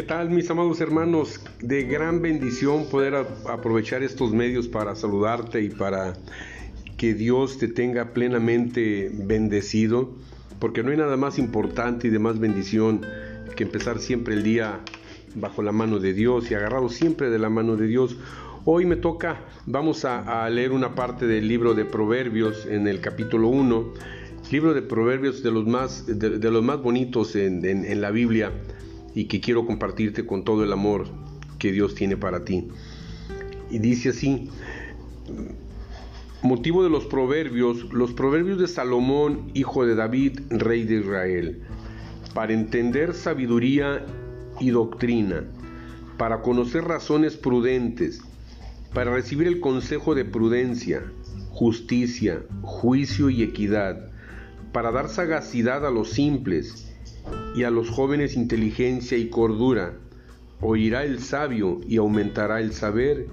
¿Qué tal mis amados hermanos? De gran bendición poder aprovechar estos medios para saludarte y para que Dios te tenga plenamente bendecido, porque no hay nada más importante y de más bendición que empezar siempre el día bajo la mano de Dios y agarrado siempre de la mano de Dios. Hoy me toca, vamos a, leer una parte del libro de Proverbios en el capítulo 1, libro de Proverbios de los más, de, los más bonitos en la Biblia y que quiero compartirte con todo el amor que Dios tiene para ti. Y dice así, motivo de los proverbios, los proverbios de Salomón, hijo de David, rey de Israel, para entender sabiduría y doctrina, para conocer razones prudentes, para recibir el consejo de prudencia, justicia, juicio y equidad, para dar sagacidad a los simples, y a los jóvenes inteligencia y cordura. Oirá el sabio y aumentará el saber,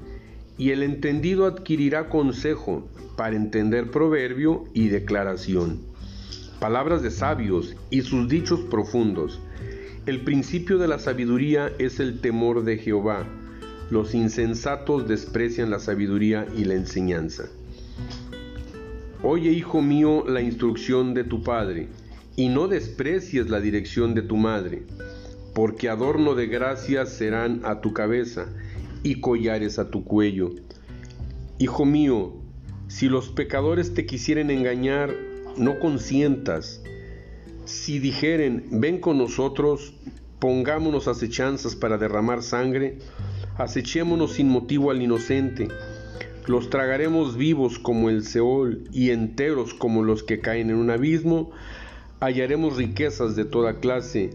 y el entendido adquirirá consejo para entender proverbio y declaración. Palabras de sabios y sus dichos profundos. El principio de la sabiduría es el temor de Jehová. Los insensatos desprecian la sabiduría y la enseñanza. Oye, hijo mío, la instrucción de tu padre y no desprecies la dirección de tu madre, porque adorno de gracias serán a tu cabeza y collares a tu cuello. Hijo mío, si los pecadores te quisieren engañar, no consientas. Si dijeren, ven con nosotros, pongámonos acechanzas para derramar sangre, acechémonos sin motivo al inocente, los tragaremos vivos como el Seol y enteros como los que caen en un abismo, hallaremos riquezas de toda clase,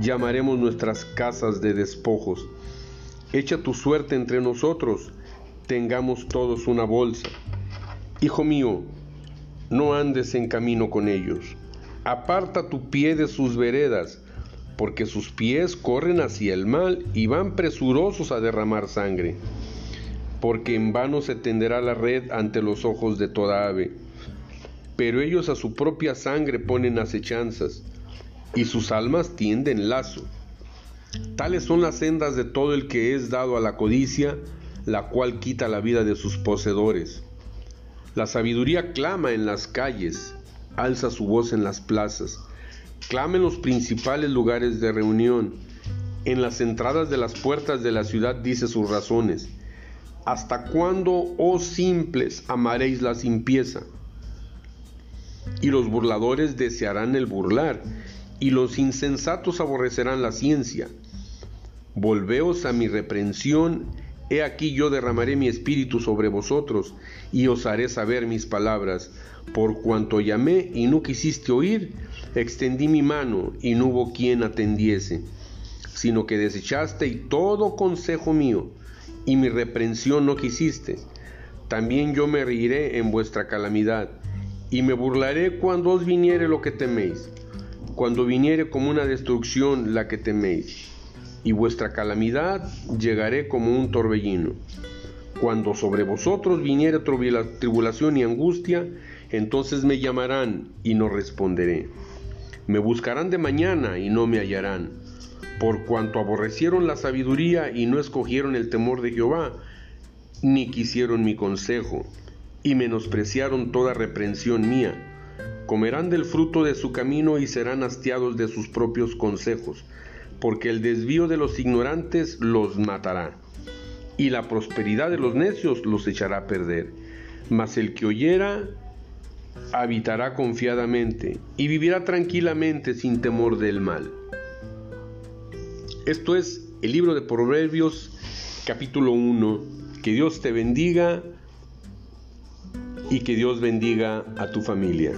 llamaremos nuestras casas de despojos. Echa tu suerte entre nosotros, tengamos todos una bolsa. Hijo mío, no andes en camino con ellos. Aparta tu pie de sus veredas, porque sus pies corren hacia el mal y van presurosos a derramar sangre. Porque en vano se tenderá la red ante los ojos de toda ave pero ellos a su propia sangre ponen acechanzas, y sus almas tienden lazo. Tales son las sendas de todo el que es dado a la codicia, la cual quita la vida de sus poseedores. La sabiduría clama en las calles, alza su voz en las plazas, clama en los principales lugares de reunión, en las entradas de las puertas de la ciudad dice sus razones. ¿Hasta cuándo, oh simples, amaréis la simpieza? Y los burladores desearán el burlar, y los insensatos aborrecerán la ciencia. Volveos a mi reprensión, he aquí yo derramaré mi espíritu sobre vosotros, y os haré saber mis palabras. Por cuanto llamé y no quisiste oír, extendí mi mano y no hubo quien atendiese, sino que desechaste y todo consejo mío, y mi reprensión no quisiste. También yo me reiré en vuestra calamidad y me burlaré cuando os viniere lo que teméis, cuando viniere como una destrucción la que teméis, y vuestra calamidad llegaré como un torbellino. Cuando sobre vosotros viniere tribulación y angustia, entonces me llamarán y no responderé. Me buscarán de mañana y no me hallarán, por cuanto aborrecieron la sabiduría y no escogieron el temor de Jehová, ni quisieron mi consejo y menospreciaron toda reprensión mía. Comerán del fruto de su camino y serán hastiados de sus propios consejos, porque el desvío de los ignorantes los matará, y la prosperidad de los necios los echará a perder. Mas el que oyera habitará confiadamente y vivirá tranquilamente sin temor del mal. Esto es el libro de Proverbios capítulo 1. Que Dios te bendiga y que Dios bendiga a tu familia.